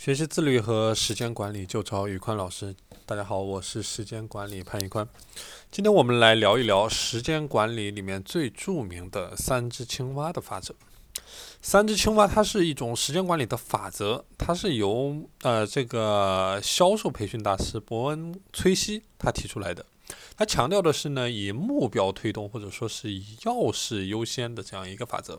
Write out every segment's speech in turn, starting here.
学习自律和时间管理就找宇宽老师。大家好，我是时间管理潘宇宽。今天我们来聊一聊时间管理里面最著名的三只青蛙的法则。三只青蛙它是一种时间管理的法则，它是由呃这个销售培训大师伯恩崔西他提出来的。他强调的是呢，以目标推动或者说是以要事优先的这样一个法则。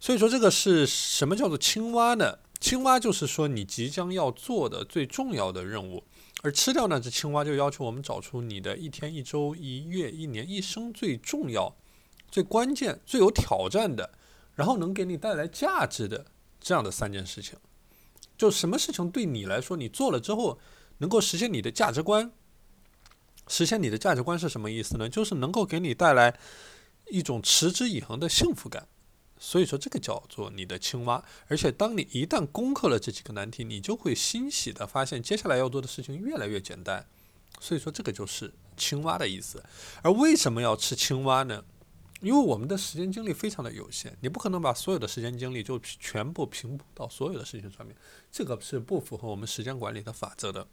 所以说这个是什么叫做青蛙呢？青蛙就是说你即将要做的最重要的任务，而吃掉那只青蛙就要求我们找出你的一天、一周、一月、一年、一生最重要、最关键、最有挑战的，然后能给你带来价值的这样的三件事情。就什么事情对你来说，你做了之后能够实现你的价值观？实现你的价值观是什么意思呢？就是能够给你带来一种持之以恒的幸福感。所以说，这个叫做你的青蛙。而且，当你一旦攻克了这几个难题，你就会欣喜的发现，接下来要做的事情越来越简单。所以说，这个就是青蛙的意思。而为什么要吃青蛙呢？因为我们的时间精力非常的有限，你不可能把所有的时间精力就全部平铺到所有的事情上面，这个是不符合我们时间管理的法则的。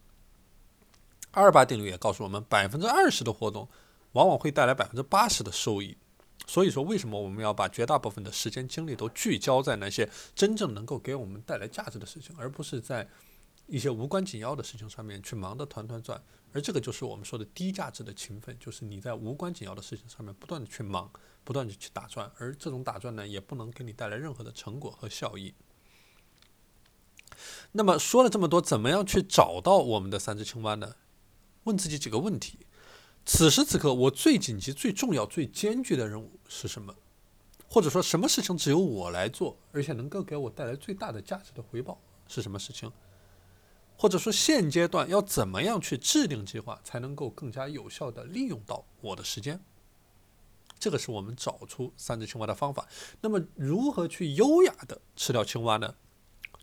二二八定律也告诉我们，百分之二十的活动往往会带来百分之八十的收益。所以说，为什么我们要把绝大部分的时间精力都聚焦在那些真正能够给我们带来价值的事情，而不是在一些无关紧要的事情上面去忙得团团转？而这个就是我们说的低价值的勤奋，就是你在无关紧要的事情上面不断的去忙，不断的去打转，而这种打转呢，也不能给你带来任何的成果和效益。那么说了这么多，怎么样去找到我们的三只青蛙呢？问自己几个问题。此时此刻，我最紧急、最重要、最艰巨的任务是什么？或者说，什么事情只有我来做，而且能够给我带来最大的价值的回报是什么事情？或者说，现阶段要怎么样去制定计划，才能够更加有效地利用到我的时间？这个是我们找出三只青蛙的方法。那么，如何去优雅地吃掉青蛙呢？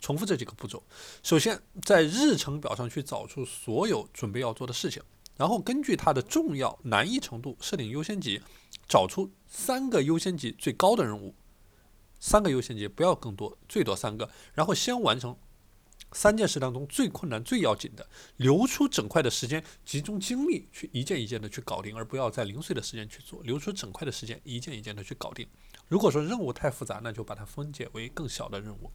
重复这几个步骤：首先，在日程表上去找出所有准备要做的事情。然后根据它的重要难易程度设定优先级，找出三个优先级最高的任务，三个优先级不要更多，最多三个。然后先完成三件事当中最困难、最要紧的，留出整块的时间，集中精力去一件一件的去搞定，而不要在零碎的时间去做，留出整块的时间，一件一件的去搞定。如果说任务太复杂，那就把它分解为更小的任务。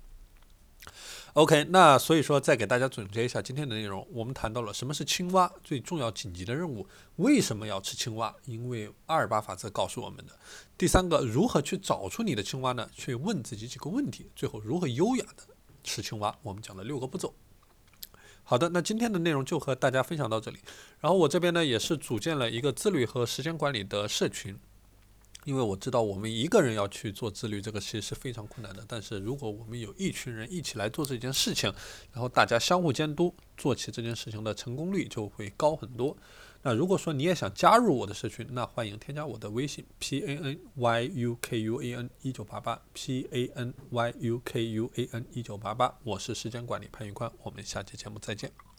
OK，那所以说再给大家总结一下今天的内容。我们谈到了什么是青蛙最重要紧急的任务，为什么要吃青蛙？因为阿尔巴法则告诉我们的。第三个，如何去找出你的青蛙呢？去问自己几个问题。最后，如何优雅的吃青蛙？我们讲了六个步骤。好的，那今天的内容就和大家分享到这里。然后我这边呢也是组建了一个自律和时间管理的社群。因为我知道我们一个人要去做自律，这个其实是非常困难的。但是如果我们有一群人一起来做这件事情，然后大家相互监督，做起这件事情的成功率就会高很多。那如果说你也想加入我的社群，那欢迎添加我的微信 p a n y u k u a n 一九八八 p a n y u k u a n 一九八八，我是时间管理潘玉宽，我们下期节目再见。